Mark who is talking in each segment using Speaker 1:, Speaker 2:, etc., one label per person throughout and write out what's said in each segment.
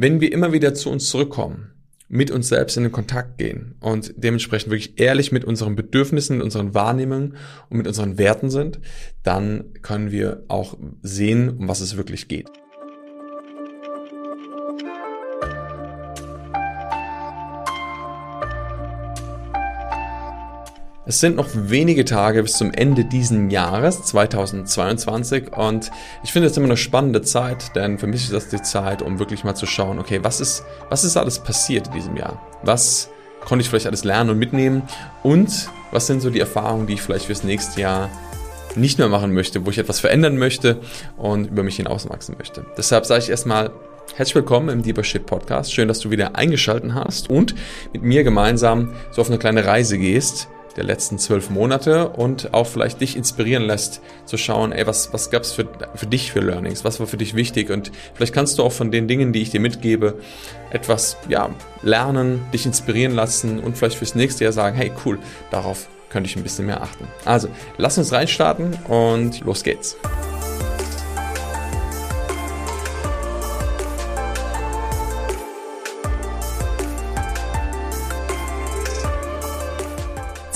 Speaker 1: wenn wir immer wieder zu uns zurückkommen, mit uns selbst in den Kontakt gehen und dementsprechend wirklich ehrlich mit unseren Bedürfnissen, mit unseren Wahrnehmungen und mit unseren Werten sind, dann können wir auch sehen, um was es wirklich geht. Es sind noch wenige Tage bis zum Ende diesen Jahres 2022 und ich finde es immer eine spannende Zeit, denn für mich ist das die Zeit, um wirklich mal zu schauen, okay, was ist, was ist alles passiert in diesem Jahr? Was konnte ich vielleicht alles lernen und mitnehmen und was sind so die Erfahrungen, die ich vielleicht fürs nächste Jahr nicht mehr machen möchte, wo ich etwas verändern möchte und über mich hinauswachsen möchte. Deshalb sage ich erstmal Herzlich willkommen im Deeper Shit Podcast. Schön, dass du wieder eingeschalten hast und mit mir gemeinsam so auf eine kleine Reise gehst, der letzten zwölf Monate und auch vielleicht dich inspirieren lässt, zu schauen, ey, was, was gab's für, für dich für Learnings, was war für dich wichtig und vielleicht kannst du auch von den Dingen, die ich dir mitgebe, etwas, ja, lernen, dich inspirieren lassen und vielleicht fürs nächste Jahr sagen, hey, cool, darauf könnte ich ein bisschen mehr achten. Also, lass uns reinstarten und los geht's.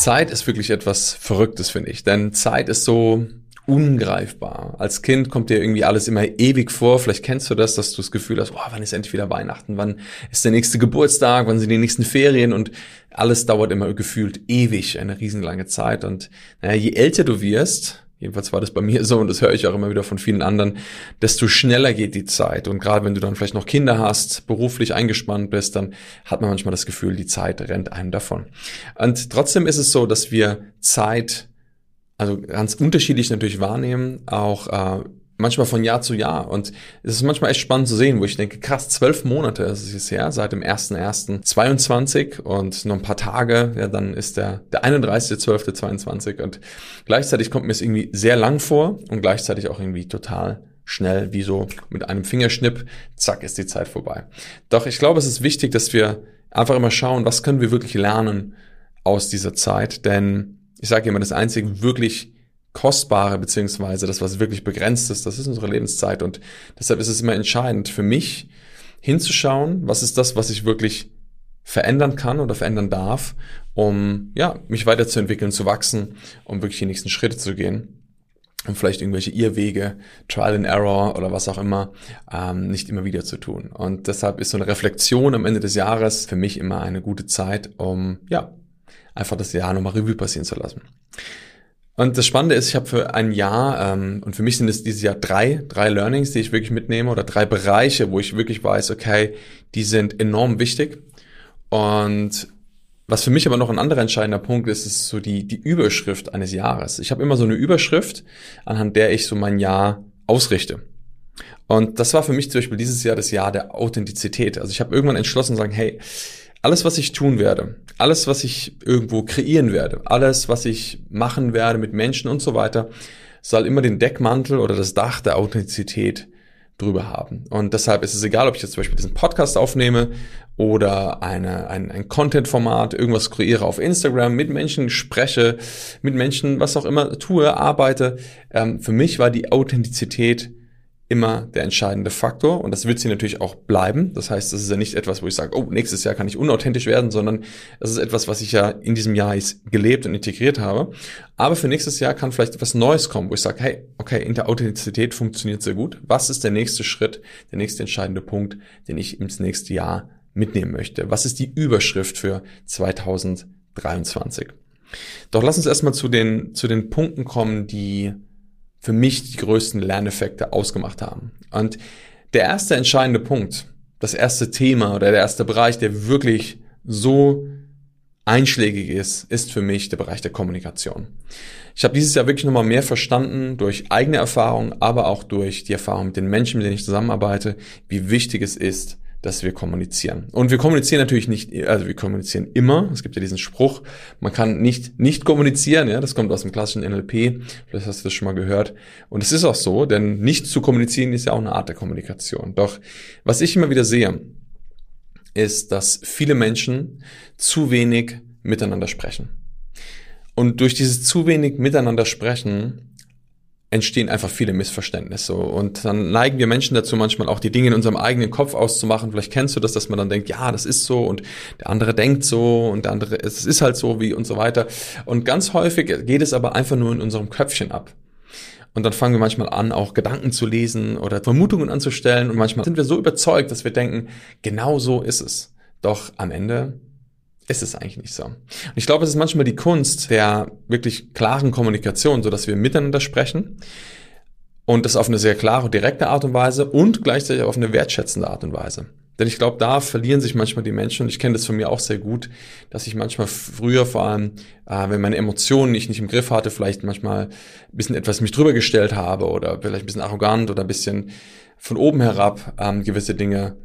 Speaker 1: Zeit ist wirklich etwas Verrücktes, finde ich. Denn Zeit ist so ungreifbar. Als Kind kommt dir irgendwie alles immer ewig vor. Vielleicht kennst du das, dass du das Gefühl hast, oh, wann ist endlich wieder Weihnachten? Wann ist der nächste Geburtstag? Wann sind die nächsten Ferien? Und alles dauert immer gefühlt ewig, eine riesenlange Zeit. Und naja, je älter du wirst, jedenfalls war das bei mir so und das höre ich auch immer wieder von vielen anderen, desto schneller geht die Zeit. Und gerade wenn du dann vielleicht noch Kinder hast, beruflich eingespannt bist, dann hat man manchmal das Gefühl, die Zeit rennt einem davon. Und trotzdem ist es so, dass wir Zeit also ganz unterschiedlich natürlich wahrnehmen, auch äh, manchmal von Jahr zu Jahr. Und es ist manchmal echt spannend zu sehen, wo ich denke, krass, zwölf Monate ist es jetzt her, seit dem 1.1.22 und noch ein paar Tage, ja, dann ist der, der 31.12.22 und gleichzeitig kommt mir es irgendwie sehr lang vor und gleichzeitig auch irgendwie total schnell, wie so mit einem Fingerschnipp, zack, ist die Zeit vorbei. Doch ich glaube, es ist wichtig, dass wir einfach immer schauen, was können wir wirklich lernen aus dieser Zeit, denn ich sage immer, das einzige wirklich Kostbare, beziehungsweise das, was wirklich begrenzt ist, das ist unsere Lebenszeit. Und deshalb ist es immer entscheidend für mich, hinzuschauen, was ist das, was ich wirklich verändern kann oder verändern darf, um ja, mich weiterzuentwickeln, zu wachsen, um wirklich die nächsten Schritte zu gehen um vielleicht irgendwelche Irrwege, Trial and Error oder was auch immer, ähm, nicht immer wieder zu tun. Und deshalb ist so eine Reflexion am Ende des Jahres für mich immer eine gute Zeit, um ja einfach das Jahr nochmal Revue passieren zu lassen. Und das Spannende ist, ich habe für ein Jahr, ähm, und für mich sind es dieses Jahr drei, drei Learnings, die ich wirklich mitnehme, oder drei Bereiche, wo ich wirklich weiß, okay, die sind enorm wichtig. Und was für mich aber noch ein anderer entscheidender Punkt ist, ist so die, die Überschrift eines Jahres. Ich habe immer so eine Überschrift, anhand der ich so mein Jahr ausrichte. Und das war für mich zum Beispiel dieses Jahr das Jahr der Authentizität. Also ich habe irgendwann entschlossen, sagen, hey, alles, was ich tun werde, alles, was ich irgendwo kreieren werde, alles, was ich machen werde mit Menschen und so weiter, soll immer den Deckmantel oder das Dach der Authentizität drüber haben. Und deshalb ist es egal, ob ich jetzt zum Beispiel diesen Podcast aufnehme oder eine, ein, ein Content-Format, irgendwas kreiere auf Instagram, mit Menschen spreche, mit Menschen, was auch immer tue, arbeite. Ähm, für mich war die Authentizität immer der entscheidende Faktor und das wird sie natürlich auch bleiben. Das heißt, das ist ja nicht etwas, wo ich sage, oh, nächstes Jahr kann ich unauthentisch werden, sondern es ist etwas, was ich ja in diesem Jahr gelebt und integriert habe. Aber für nächstes Jahr kann vielleicht etwas Neues kommen, wo ich sage, hey, okay, in der Authentizität funktioniert sehr gut. Was ist der nächste Schritt, der nächste entscheidende Punkt, den ich ins nächste Jahr mitnehmen möchte? Was ist die Überschrift für 2023? Doch lass uns erstmal zu den, zu den Punkten kommen, die für mich die größten Lerneffekte ausgemacht haben. Und der erste entscheidende Punkt, das erste Thema oder der erste Bereich, der wirklich so einschlägig ist, ist für mich der Bereich der Kommunikation. Ich habe dieses Jahr wirklich nochmal mehr verstanden durch eigene Erfahrung, aber auch durch die Erfahrung mit den Menschen, mit denen ich zusammenarbeite, wie wichtig es ist, dass wir kommunizieren. Und wir kommunizieren natürlich nicht, also wir kommunizieren immer. Es gibt ja diesen Spruch, man kann nicht nicht kommunizieren, ja, das kommt aus dem klassischen NLP. Vielleicht hast du das schon mal gehört. Und es ist auch so, denn nicht zu kommunizieren ist ja auch eine Art der Kommunikation. Doch was ich immer wieder sehe, ist, dass viele Menschen zu wenig miteinander sprechen. Und durch dieses zu wenig miteinander sprechen entstehen einfach viele Missverständnisse. Und dann neigen wir Menschen dazu, manchmal auch die Dinge in unserem eigenen Kopf auszumachen. Vielleicht kennst du das, dass man dann denkt, ja, das ist so und der andere denkt so und der andere, es ist halt so wie und so weiter. Und ganz häufig geht es aber einfach nur in unserem Köpfchen ab. Und dann fangen wir manchmal an, auch Gedanken zu lesen oder Vermutungen anzustellen. Und manchmal sind wir so überzeugt, dass wir denken, genau so ist es. Doch am Ende ist es eigentlich nicht so. Und ich glaube, es ist manchmal die Kunst der wirklich klaren Kommunikation, so dass wir miteinander sprechen und das auf eine sehr klare, direkte Art und Weise und gleichzeitig auf eine wertschätzende Art und Weise. Denn ich glaube, da verlieren sich manchmal die Menschen und ich kenne das von mir auch sehr gut, dass ich manchmal früher vor allem, äh, wenn meine Emotionen ich nicht im Griff hatte, vielleicht manchmal ein bisschen etwas mich drüber gestellt habe oder vielleicht ein bisschen arrogant oder ein bisschen von oben herab ähm, gewisse Dinge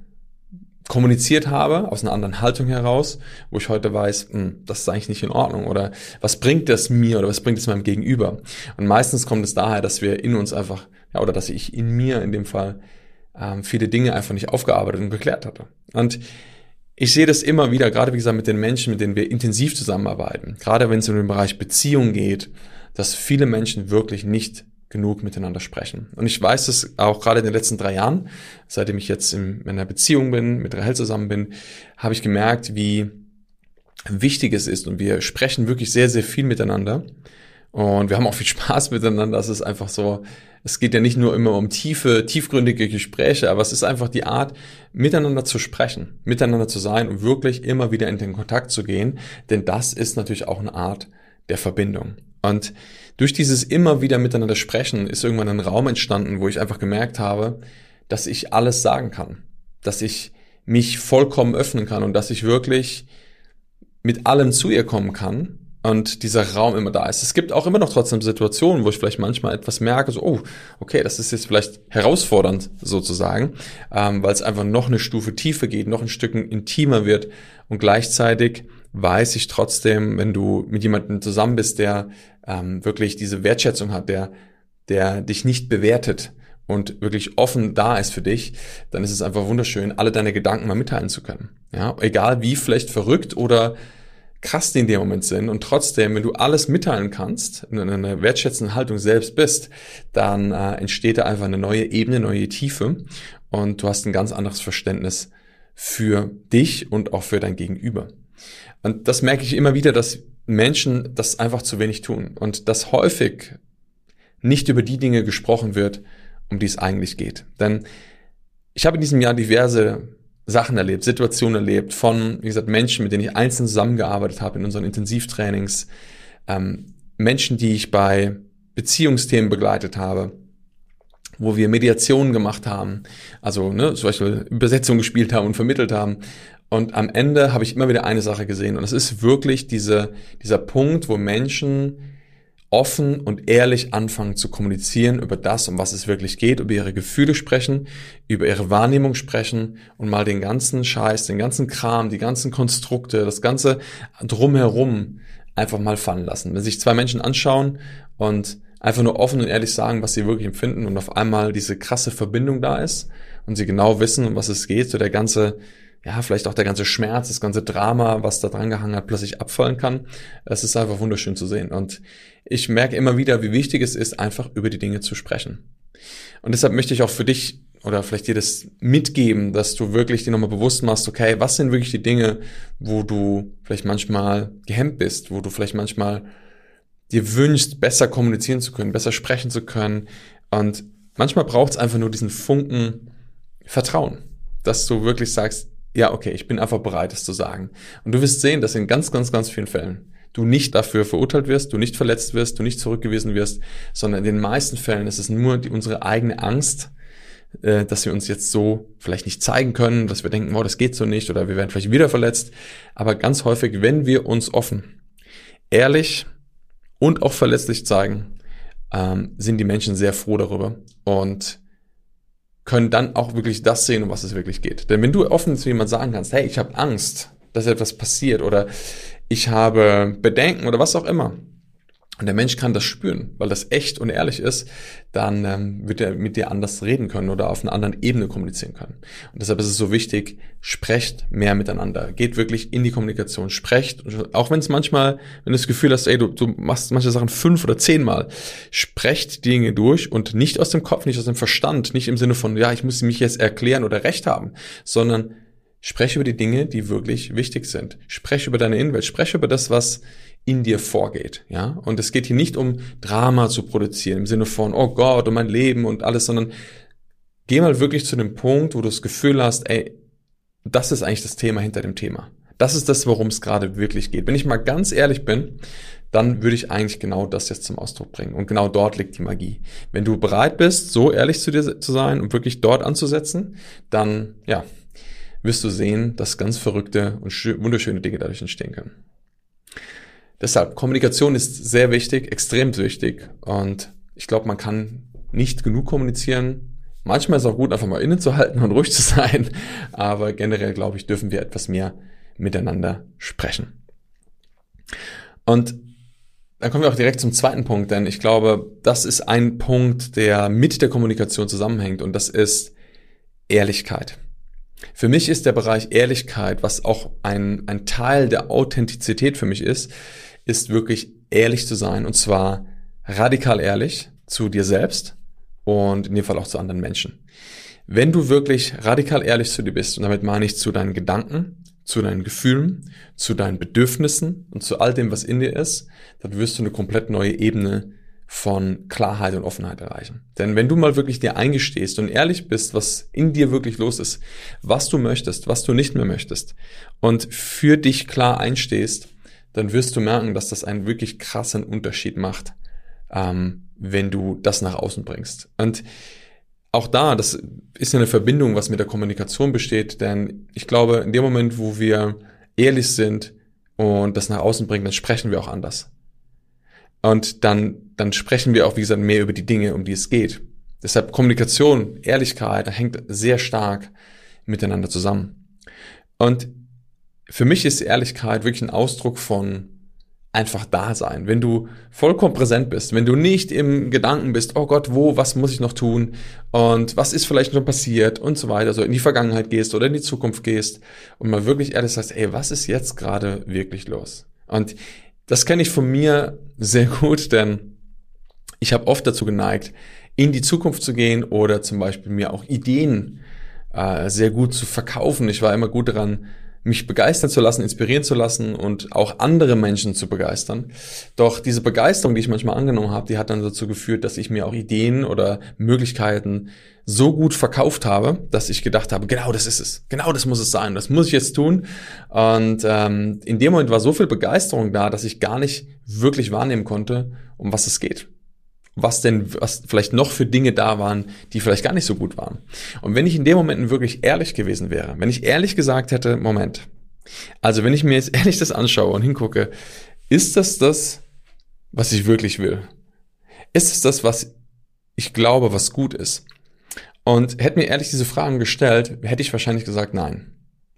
Speaker 1: kommuniziert habe, aus einer anderen Haltung heraus, wo ich heute weiß, mh, hm, das ist eigentlich nicht in Ordnung oder was bringt das mir oder was bringt es meinem Gegenüber? Und meistens kommt es daher, dass wir in uns einfach, ja, oder dass ich in mir in dem Fall ähm, viele Dinge einfach nicht aufgearbeitet und geklärt hatte. Und ich sehe das immer wieder, gerade wie gesagt mit den Menschen, mit denen wir intensiv zusammenarbeiten, gerade wenn es um den Bereich Beziehung geht, dass viele Menschen wirklich nicht genug miteinander sprechen. Und ich weiß es auch gerade in den letzten drei Jahren, seitdem ich jetzt in einer Beziehung bin, mit Rahel zusammen bin, habe ich gemerkt, wie wichtig es ist und wir sprechen wirklich sehr, sehr viel miteinander. Und wir haben auch viel Spaß miteinander. Es ist einfach so, es geht ja nicht nur immer um tiefe, tiefgründige Gespräche, aber es ist einfach die Art, miteinander zu sprechen, miteinander zu sein und wirklich immer wieder in den Kontakt zu gehen. Denn das ist natürlich auch eine Art der Verbindung. Und durch dieses immer wieder miteinander sprechen ist irgendwann ein Raum entstanden, wo ich einfach gemerkt habe, dass ich alles sagen kann, dass ich mich vollkommen öffnen kann und dass ich wirklich mit allem zu ihr kommen kann und dieser Raum immer da ist. Es gibt auch immer noch trotzdem Situationen, wo ich vielleicht manchmal etwas merke, so, oh, okay, das ist jetzt vielleicht herausfordernd sozusagen, ähm, weil es einfach noch eine Stufe tiefer geht, noch ein Stück intimer wird und gleichzeitig weiß ich trotzdem, wenn du mit jemandem zusammen bist, der ähm, wirklich diese Wertschätzung hat, der, der dich nicht bewertet und wirklich offen da ist für dich, dann ist es einfach wunderschön, alle deine Gedanken mal mitteilen zu können. Ja, egal wie vielleicht verrückt oder krass die in dem Moment sind und trotzdem, wenn du alles mitteilen kannst, in einer wertschätzenden Haltung selbst bist, dann äh, entsteht da einfach eine neue Ebene, neue Tiefe und du hast ein ganz anderes Verständnis für dich und auch für dein Gegenüber. Und das merke ich immer wieder, dass Menschen das einfach zu wenig tun und dass häufig nicht über die Dinge gesprochen wird, um die es eigentlich geht. Denn ich habe in diesem Jahr diverse Sachen erlebt, Situationen erlebt von, wie gesagt, Menschen, mit denen ich einzeln zusammengearbeitet habe in unseren Intensivtrainings, ähm, Menschen, die ich bei Beziehungsthemen begleitet habe, wo wir Mediationen gemacht haben, also ne, zum Beispiel Übersetzung gespielt haben und vermittelt haben, und am Ende habe ich immer wieder eine Sache gesehen und es ist wirklich diese, dieser Punkt, wo Menschen offen und ehrlich anfangen zu kommunizieren über das, um was es wirklich geht, über ihre Gefühle sprechen, über ihre Wahrnehmung sprechen und mal den ganzen Scheiß, den ganzen Kram, die ganzen Konstrukte, das ganze drumherum einfach mal fallen lassen. Wenn sich zwei Menschen anschauen und einfach nur offen und ehrlich sagen, was sie wirklich empfinden und auf einmal diese krasse Verbindung da ist und sie genau wissen, um was es geht, so der ganze ja, vielleicht auch der ganze Schmerz, das ganze Drama, was da dran gehangen hat, plötzlich abfallen kann. Es ist einfach wunderschön zu sehen. Und ich merke immer wieder, wie wichtig es ist, einfach über die Dinge zu sprechen. Und deshalb möchte ich auch für dich oder vielleicht dir das mitgeben, dass du wirklich dir nochmal bewusst machst, okay, was sind wirklich die Dinge, wo du vielleicht manchmal gehemmt bist, wo du vielleicht manchmal dir wünschst, besser kommunizieren zu können, besser sprechen zu können. Und manchmal braucht es einfach nur diesen Funken Vertrauen, dass du wirklich sagst, ja, okay, ich bin einfach bereit, es zu sagen. Und du wirst sehen, dass in ganz, ganz, ganz vielen Fällen du nicht dafür verurteilt wirst, du nicht verletzt wirst, du nicht zurückgewiesen wirst, sondern in den meisten Fällen ist es nur die, unsere eigene Angst, äh, dass wir uns jetzt so vielleicht nicht zeigen können, dass wir denken, oh, das geht so nicht oder wir werden vielleicht wieder verletzt. Aber ganz häufig, wenn wir uns offen, ehrlich und auch verletzlich zeigen, ähm, sind die Menschen sehr froh darüber. Und können dann auch wirklich das sehen, um was es wirklich geht. Denn wenn du offen zu jemand sagen kannst, hey, ich habe Angst, dass etwas passiert oder ich habe Bedenken oder was auch immer, und der Mensch kann das spüren, weil das echt und ehrlich ist, dann ähm, wird er mit dir anders reden können oder auf einer anderen Ebene kommunizieren können. Und deshalb ist es so wichtig, sprecht mehr miteinander. Geht wirklich in die Kommunikation, sprecht. Auch wenn es manchmal, wenn du das Gefühl hast, ey, du, du machst manche Sachen fünf oder zehnmal, sprecht die Dinge durch und nicht aus dem Kopf, nicht aus dem Verstand, nicht im Sinne von, ja, ich muss mich jetzt erklären oder recht haben, sondern spreche über die Dinge, die wirklich wichtig sind. Spreche über deine Innenwelt, spreche über das, was in dir vorgeht, ja. Und es geht hier nicht um Drama zu produzieren im Sinne von, oh Gott, und mein Leben und alles, sondern geh mal wirklich zu dem Punkt, wo du das Gefühl hast, ey, das ist eigentlich das Thema hinter dem Thema. Das ist das, worum es gerade wirklich geht. Wenn ich mal ganz ehrlich bin, dann würde ich eigentlich genau das jetzt zum Ausdruck bringen. Und genau dort liegt die Magie. Wenn du bereit bist, so ehrlich zu dir zu sein und wirklich dort anzusetzen, dann, ja, wirst du sehen, dass ganz verrückte und wunderschöne Dinge dadurch entstehen können. Deshalb, Kommunikation ist sehr wichtig, extrem wichtig. Und ich glaube, man kann nicht genug kommunizieren. Manchmal ist es auch gut, einfach mal innen zu halten und ruhig zu sein. Aber generell, glaube ich, dürfen wir etwas mehr miteinander sprechen. Und dann kommen wir auch direkt zum zweiten Punkt, denn ich glaube, das ist ein Punkt, der mit der Kommunikation zusammenhängt und das ist Ehrlichkeit. Für mich ist der Bereich Ehrlichkeit, was auch ein, ein Teil der Authentizität für mich ist, ist wirklich ehrlich zu sein und zwar radikal ehrlich zu dir selbst und in dem Fall auch zu anderen Menschen. Wenn du wirklich radikal ehrlich zu dir bist, und damit meine ich zu deinen Gedanken, zu deinen Gefühlen, zu deinen Bedürfnissen und zu all dem, was in dir ist, dann wirst du eine komplett neue Ebene von Klarheit und Offenheit erreichen. Denn wenn du mal wirklich dir eingestehst und ehrlich bist, was in dir wirklich los ist, was du möchtest, was du nicht mehr möchtest und für dich klar einstehst, dann wirst du merken, dass das einen wirklich krassen Unterschied macht, ähm, wenn du das nach außen bringst. Und auch da, das ist eine Verbindung, was mit der Kommunikation besteht, denn ich glaube, in dem Moment, wo wir ehrlich sind und das nach außen bringen, dann sprechen wir auch anders. Und dann, dann sprechen wir auch, wie gesagt, mehr über die Dinge, um die es geht. Deshalb Kommunikation, Ehrlichkeit, hängt sehr stark miteinander zusammen. Und für mich ist Ehrlichkeit wirklich ein Ausdruck von einfach da sein. Wenn du vollkommen präsent bist, wenn du nicht im Gedanken bist, oh Gott, wo, was muss ich noch tun und was ist vielleicht noch passiert und so weiter, also in die Vergangenheit gehst oder in die Zukunft gehst und mal wirklich ehrlich sagst, ey, was ist jetzt gerade wirklich los? Und das kenne ich von mir sehr gut, denn ich habe oft dazu geneigt, in die Zukunft zu gehen oder zum Beispiel mir auch Ideen äh, sehr gut zu verkaufen. Ich war immer gut daran, mich begeistern zu lassen, inspirieren zu lassen und auch andere Menschen zu begeistern. Doch diese Begeisterung, die ich manchmal angenommen habe, die hat dann dazu geführt, dass ich mir auch Ideen oder Möglichkeiten so gut verkauft habe, dass ich gedacht habe, genau das ist es, genau das muss es sein, das muss ich jetzt tun. Und ähm, in dem Moment war so viel Begeisterung da, dass ich gar nicht wirklich wahrnehmen konnte, um was es geht was denn, was vielleicht noch für Dinge da waren, die vielleicht gar nicht so gut waren. Und wenn ich in dem Moment wirklich ehrlich gewesen wäre, wenn ich ehrlich gesagt hätte, Moment, also wenn ich mir jetzt ehrlich das anschaue und hingucke, ist das das, was ich wirklich will? Ist es das, was ich glaube, was gut ist? Und hätte mir ehrlich diese Fragen gestellt, hätte ich wahrscheinlich gesagt, nein,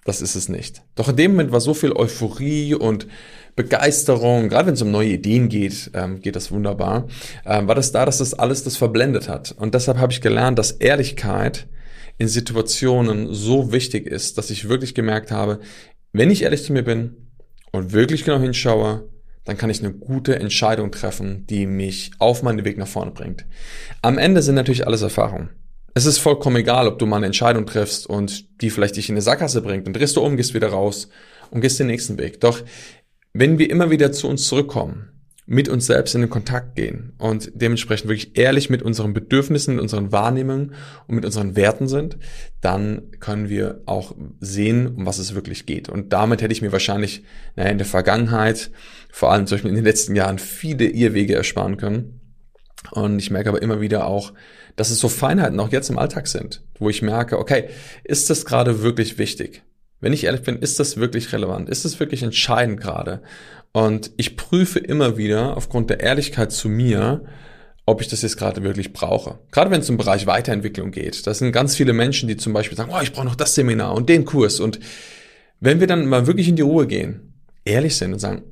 Speaker 1: das ist es nicht. Doch in dem Moment war so viel Euphorie und Begeisterung, gerade wenn es um neue Ideen geht, ähm, geht das wunderbar, ähm, war das da, dass das alles das verblendet hat. Und deshalb habe ich gelernt, dass Ehrlichkeit in Situationen so wichtig ist, dass ich wirklich gemerkt habe, wenn ich ehrlich zu mir bin und wirklich genau hinschaue, dann kann ich eine gute Entscheidung treffen, die mich auf meinen Weg nach vorne bringt. Am Ende sind natürlich alles Erfahrungen. Es ist vollkommen egal, ob du mal eine Entscheidung triffst und die vielleicht dich in eine Sackgasse bringt und drehst du um, gehst wieder raus und gehst den nächsten Weg. Doch wenn wir immer wieder zu uns zurückkommen, mit uns selbst in den Kontakt gehen und dementsprechend wirklich ehrlich mit unseren Bedürfnissen, mit unseren Wahrnehmungen und mit unseren Werten sind, dann können wir auch sehen, um was es wirklich geht. Und damit hätte ich mir wahrscheinlich naja, in der Vergangenheit, vor allem zum Beispiel in den letzten Jahren, viele Irrwege ersparen können. Und ich merke aber immer wieder auch, dass es so Feinheiten auch jetzt im Alltag sind, wo ich merke, okay, ist das gerade wirklich wichtig? Wenn ich ehrlich bin, ist das wirklich relevant? Ist das wirklich entscheidend gerade? Und ich prüfe immer wieder aufgrund der Ehrlichkeit zu mir, ob ich das jetzt gerade wirklich brauche. Gerade wenn es im Bereich Weiterentwicklung geht. Das sind ganz viele Menschen, die zum Beispiel sagen, oh, ich brauche noch das Seminar und den Kurs. Und wenn wir dann mal wirklich in die Ruhe gehen, ehrlich sind und sagen,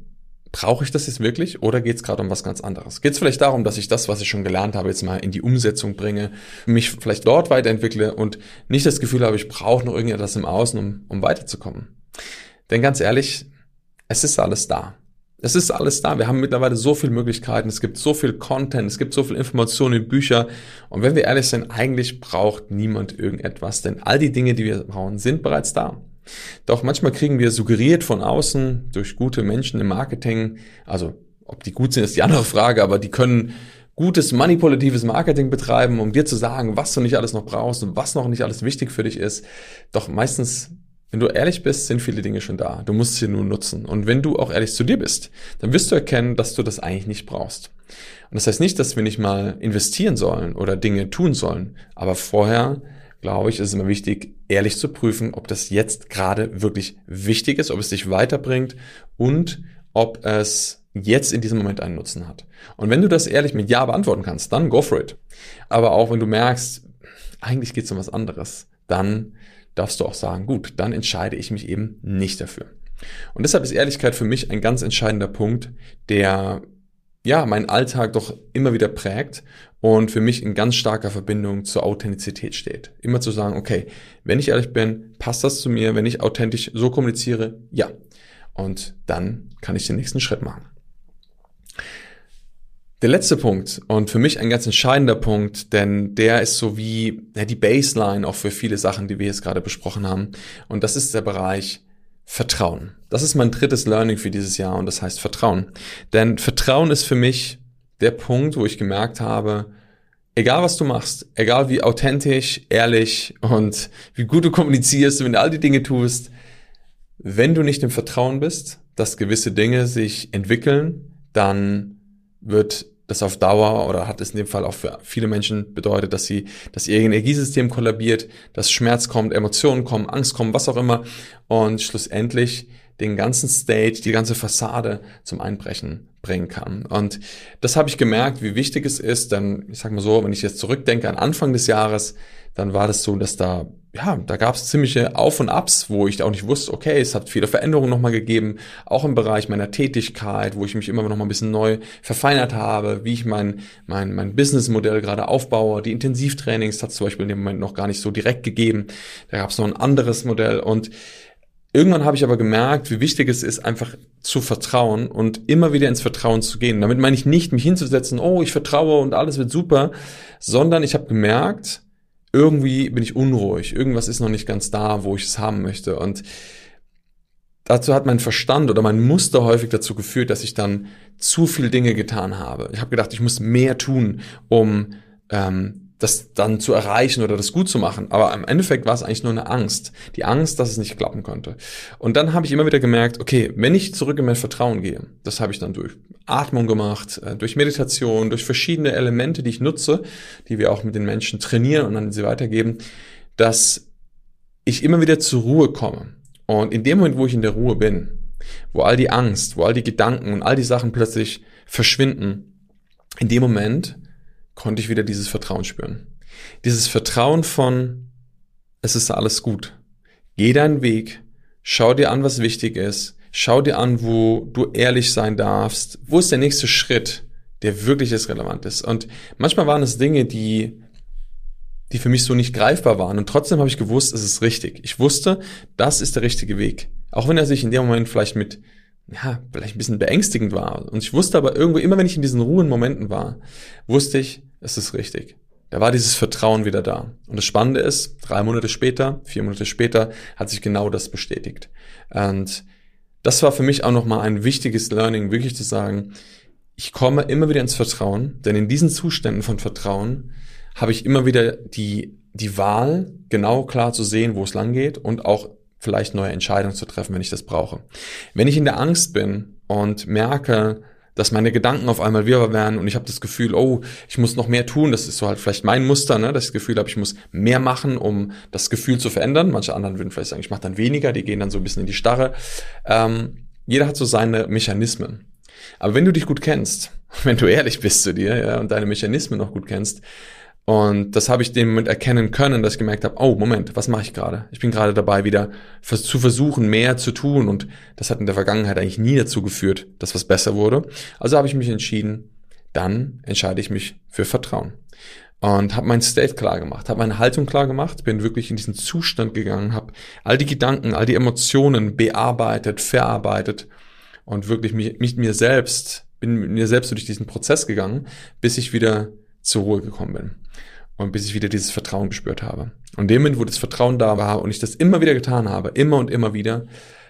Speaker 1: brauche ich das jetzt wirklich oder geht es gerade um was ganz anderes? Geht es vielleicht darum, dass ich das, was ich schon gelernt habe, jetzt mal in die Umsetzung bringe, mich vielleicht dort weiterentwickle und nicht das Gefühl habe, ich brauche noch irgendetwas im Außen, um, um weiterzukommen? Denn ganz ehrlich, es ist alles da. Es ist alles da. Wir haben mittlerweile so viele Möglichkeiten. Es gibt so viel Content. Es gibt so viel Informationen in Bücher. Und wenn wir ehrlich sind, eigentlich braucht niemand irgendetwas. Denn all die Dinge, die wir brauchen, sind bereits da. Doch manchmal kriegen wir suggeriert von außen durch gute Menschen im Marketing, also ob die gut sind, ist die andere Frage, aber die können gutes manipulatives Marketing betreiben, um dir zu sagen, was du nicht alles noch brauchst und was noch nicht alles wichtig für dich ist. Doch meistens wenn du ehrlich bist, sind viele Dinge schon da. Du musst sie nur nutzen. Und wenn du auch ehrlich zu dir bist, dann wirst du erkennen, dass du das eigentlich nicht brauchst. Und das heißt nicht, dass wir nicht mal investieren sollen oder Dinge tun sollen. Aber vorher, glaube ich, ist es immer wichtig, ehrlich zu prüfen, ob das jetzt gerade wirklich wichtig ist, ob es dich weiterbringt und ob es jetzt in diesem Moment einen Nutzen hat. Und wenn du das ehrlich mit Ja beantworten kannst, dann go for it. Aber auch wenn du merkst, eigentlich geht es um was anderes, dann darfst du auch sagen, gut, dann entscheide ich mich eben nicht dafür. Und deshalb ist Ehrlichkeit für mich ein ganz entscheidender Punkt, der ja meinen Alltag doch immer wieder prägt und für mich in ganz starker Verbindung zur Authentizität steht. Immer zu sagen, okay, wenn ich ehrlich bin, passt das zu mir, wenn ich authentisch so kommuniziere, ja. Und dann kann ich den nächsten Schritt machen. Der letzte Punkt und für mich ein ganz entscheidender Punkt, denn der ist so wie ja, die Baseline auch für viele Sachen, die wir jetzt gerade besprochen haben. Und das ist der Bereich Vertrauen. Das ist mein drittes Learning für dieses Jahr und das heißt Vertrauen. Denn Vertrauen ist für mich der Punkt, wo ich gemerkt habe, egal was du machst, egal wie authentisch, ehrlich und wie gut du kommunizierst, wenn du all die Dinge tust, wenn du nicht im Vertrauen bist, dass gewisse Dinge sich entwickeln, dann wird das auf Dauer oder hat es in dem Fall auch für viele Menschen bedeutet, dass sie, dass ihr Energiesystem kollabiert, dass Schmerz kommt, Emotionen kommen, Angst kommt, was auch immer und schlussendlich den ganzen Stage, die ganze Fassade zum Einbrechen bringen kann. Und das habe ich gemerkt, wie wichtig es ist, denn ich sag mal so, wenn ich jetzt zurückdenke an Anfang des Jahres, dann war das so, dass da ja, da gab es ziemliche Auf und Abs, wo ich auch nicht wusste, okay, es hat viele Veränderungen nochmal gegeben, auch im Bereich meiner Tätigkeit, wo ich mich immer noch mal ein bisschen neu verfeinert habe, wie ich mein, mein, mein Businessmodell gerade aufbaue. Die Intensivtrainings hat es zum Beispiel in dem Moment noch gar nicht so direkt gegeben. Da gab es noch ein anderes Modell und Irgendwann habe ich aber gemerkt, wie wichtig es ist, einfach zu vertrauen und immer wieder ins Vertrauen zu gehen. Damit meine ich nicht, mich hinzusetzen, oh, ich vertraue und alles wird super, sondern ich habe gemerkt, irgendwie bin ich unruhig, irgendwas ist noch nicht ganz da, wo ich es haben möchte. Und dazu hat mein Verstand oder mein Muster häufig dazu geführt, dass ich dann zu viel Dinge getan habe. Ich habe gedacht, ich muss mehr tun, um ähm, das dann zu erreichen oder das gut zu machen. Aber im Endeffekt war es eigentlich nur eine Angst. Die Angst, dass es nicht klappen konnte. Und dann habe ich immer wieder gemerkt, okay, wenn ich zurück in mein Vertrauen gehe, das habe ich dann durch Atmung gemacht, äh, durch Meditation, durch verschiedene Elemente, die ich nutze, die wir auch mit den Menschen trainieren und dann sie weitergeben, dass ich immer wieder zur Ruhe komme. Und in dem Moment, wo ich in der Ruhe bin, wo all die Angst, wo all die Gedanken und all die Sachen plötzlich verschwinden, in dem Moment konnte ich wieder dieses Vertrauen spüren. Dieses Vertrauen von, es ist alles gut. Geh deinen Weg, schau dir an, was wichtig ist, schau dir an, wo du ehrlich sein darfst, wo ist der nächste Schritt, der wirklich ist relevant ist. Und manchmal waren es Dinge, die die für mich so nicht greifbar waren. Und trotzdem habe ich gewusst, es ist richtig. Ich wusste, das ist der richtige Weg. Auch wenn er sich in dem Moment vielleicht mit ja, vielleicht ein bisschen beängstigend war. Und ich wusste aber irgendwo, immer wenn ich in diesen ruhen Momenten war, wusste ich, es ist richtig. Da war dieses Vertrauen wieder da. Und das Spannende ist, drei Monate später, vier Monate später, hat sich genau das bestätigt. Und das war für mich auch nochmal ein wichtiges Learning, wirklich zu sagen, ich komme immer wieder ins Vertrauen, denn in diesen Zuständen von Vertrauen habe ich immer wieder die, die Wahl, genau klar zu sehen, wo es lang geht und auch vielleicht neue Entscheidungen zu treffen, wenn ich das brauche. Wenn ich in der Angst bin und merke, dass meine Gedanken auf einmal wirrer werden und ich habe das Gefühl, oh, ich muss noch mehr tun. Das ist so halt vielleicht mein Muster, ne? dass ich das Gefühl habe, ich muss mehr machen, um das Gefühl zu verändern. Manche anderen würden vielleicht sagen, ich mache dann weniger, die gehen dann so ein bisschen in die Starre. Ähm, jeder hat so seine Mechanismen. Aber wenn du dich gut kennst, wenn du ehrlich bist zu dir ja, und deine Mechanismen noch gut kennst, Und das habe ich dem Moment erkennen können, dass ich gemerkt habe, oh Moment, was mache ich gerade? Ich bin gerade dabei, wieder zu versuchen, mehr zu tun. Und das hat in der Vergangenheit eigentlich nie dazu geführt, dass was besser wurde. Also habe ich mich entschieden, dann entscheide ich mich für Vertrauen. Und habe mein State klar gemacht, habe meine Haltung klar gemacht, bin wirklich in diesen Zustand gegangen, habe all die Gedanken, all die Emotionen bearbeitet, verarbeitet und wirklich mich, mich mir selbst, bin mir selbst durch diesen Prozess gegangen, bis ich wieder zur Ruhe gekommen bin und bis ich wieder dieses Vertrauen gespürt habe. Und dem Moment, wo das Vertrauen da war und ich das immer wieder getan habe, immer und immer wieder,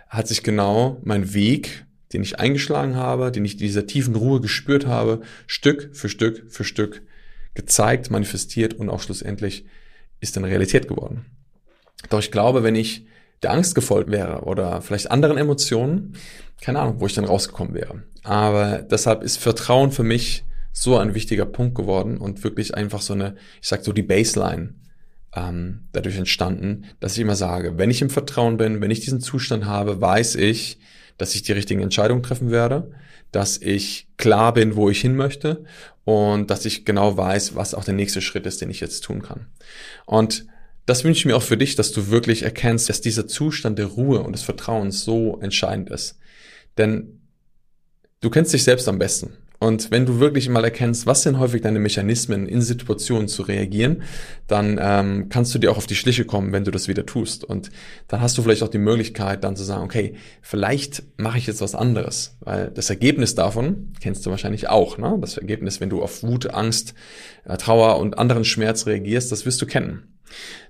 Speaker 1: hat sich genau mein Weg, den ich eingeschlagen habe, den ich in dieser tiefen Ruhe gespürt habe, Stück für Stück für Stück gezeigt, manifestiert und auch schlussendlich ist dann Realität geworden. Doch ich glaube, wenn ich der Angst gefolgt wäre oder vielleicht anderen Emotionen, keine Ahnung, wo ich dann rausgekommen wäre. Aber deshalb ist Vertrauen für mich so ein wichtiger Punkt geworden und wirklich einfach so eine, ich sag so die Baseline ähm, dadurch entstanden, dass ich immer sage, wenn ich im Vertrauen bin, wenn ich diesen Zustand habe, weiß ich, dass ich die richtigen Entscheidungen treffen werde, dass ich klar bin, wo ich hin möchte und dass ich genau weiß, was auch der nächste Schritt ist, den ich jetzt tun kann. Und das wünsche ich mir auch für dich, dass du wirklich erkennst, dass dieser Zustand der Ruhe und des Vertrauens so entscheidend ist. Denn du kennst dich selbst am besten. Und wenn du wirklich mal erkennst, was sind häufig deine Mechanismen, in Situationen zu reagieren, dann ähm, kannst du dir auch auf die Schliche kommen, wenn du das wieder tust. Und dann hast du vielleicht auch die Möglichkeit, dann zu sagen, okay, vielleicht mache ich jetzt was anderes. Weil das Ergebnis davon kennst du wahrscheinlich auch. Ne? Das Ergebnis, wenn du auf Wut, Angst, äh, Trauer und anderen Schmerz reagierst, das wirst du kennen.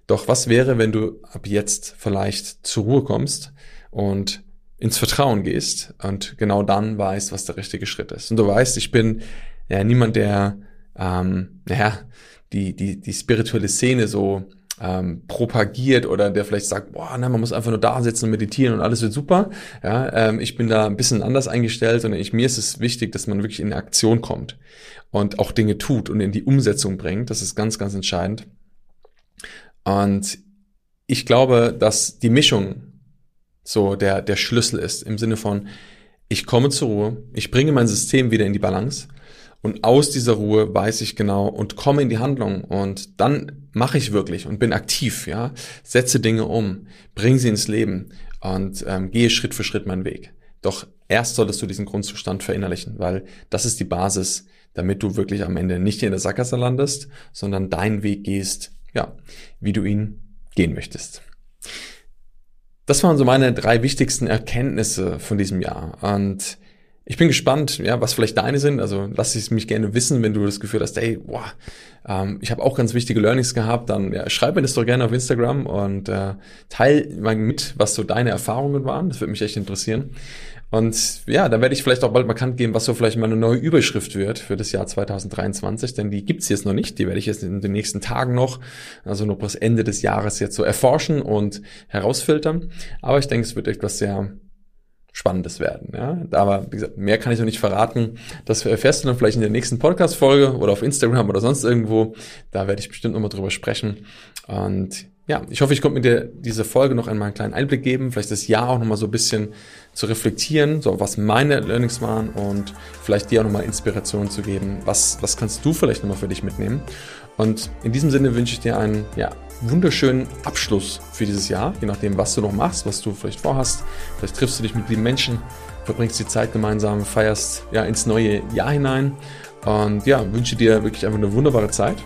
Speaker 1: Doch was wäre, wenn du ab jetzt vielleicht zur Ruhe kommst und ins Vertrauen gehst und genau dann weißt, was der richtige Schritt ist. Und du weißt, ich bin ja niemand, der ähm, naja, die, die, die spirituelle Szene so ähm, propagiert oder der vielleicht sagt, boah, na, man muss einfach nur da sitzen und meditieren und alles wird super. Ja, ähm, ich bin da ein bisschen anders eingestellt und ich, mir ist es wichtig, dass man wirklich in Aktion kommt und auch Dinge tut und in die Umsetzung bringt. Das ist ganz, ganz entscheidend. Und ich glaube, dass die Mischung so der, der Schlüssel ist. Im Sinne von, ich komme zur Ruhe, ich bringe mein System wieder in die Balance und aus dieser Ruhe weiß ich genau und komme in die Handlung und dann mache ich wirklich und bin aktiv, ja, setze Dinge um, bringe sie ins Leben und ähm, gehe Schritt für Schritt meinen Weg. Doch erst solltest du diesen Grundzustand verinnerlichen, weil das ist die Basis, damit du wirklich am Ende nicht in der Sackgasse landest, sondern deinen Weg gehst, ja, wie du ihn gehen möchtest. Das waren so meine drei wichtigsten Erkenntnisse von diesem Jahr. Und ich bin gespannt, ja, was vielleicht deine sind. Also lass es mich gerne wissen, wenn du das Gefühl hast, hey, boah, ähm, ich habe auch ganz wichtige Learnings gehabt. Dann ja, schreib mir das doch gerne auf Instagram und äh, teil mal mit, was so deine Erfahrungen waren. Das würde mich echt interessieren. Und ja, da werde ich vielleicht auch bald bekannt geben, was so vielleicht meine neue Überschrift wird für das Jahr 2023, denn die gibt's jetzt noch nicht. Die werde ich jetzt in den nächsten Tagen noch, also nur bis Ende des Jahres jetzt so erforschen und herausfiltern. Aber ich denke, es wird etwas sehr Spannendes werden. Ja? Aber wie gesagt, mehr kann ich noch nicht verraten. Das erfährst du dann vielleicht in der nächsten Podcast-Folge oder auf Instagram oder sonst irgendwo. Da werde ich bestimmt nochmal drüber sprechen. Und ja, ich hoffe, ich konnte mir dir diese Folge noch einmal einen kleinen Einblick geben, vielleicht das Jahr auch nochmal so ein bisschen zu reflektieren, so was meine Learnings waren und vielleicht dir auch nochmal Inspiration zu geben. Was, was kannst du vielleicht nochmal für dich mitnehmen? Und in diesem Sinne wünsche ich dir einen ja, wunderschönen Abschluss für dieses Jahr, je nachdem, was du noch machst, was du vielleicht vorhast. Vielleicht triffst du dich mit lieben Menschen, verbringst die Zeit gemeinsam, feierst ja ins neue Jahr hinein. Und ja, wünsche dir wirklich einfach eine wunderbare Zeit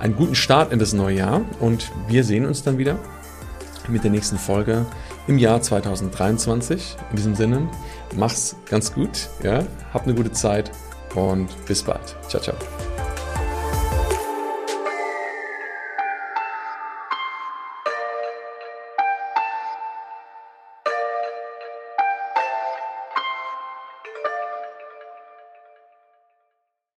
Speaker 1: einen guten Start in das neue Jahr und wir sehen uns dann wieder mit der nächsten Folge im Jahr 2023. In diesem Sinne, mach's ganz gut, ja, hab eine gute Zeit und bis bald. Ciao, ciao.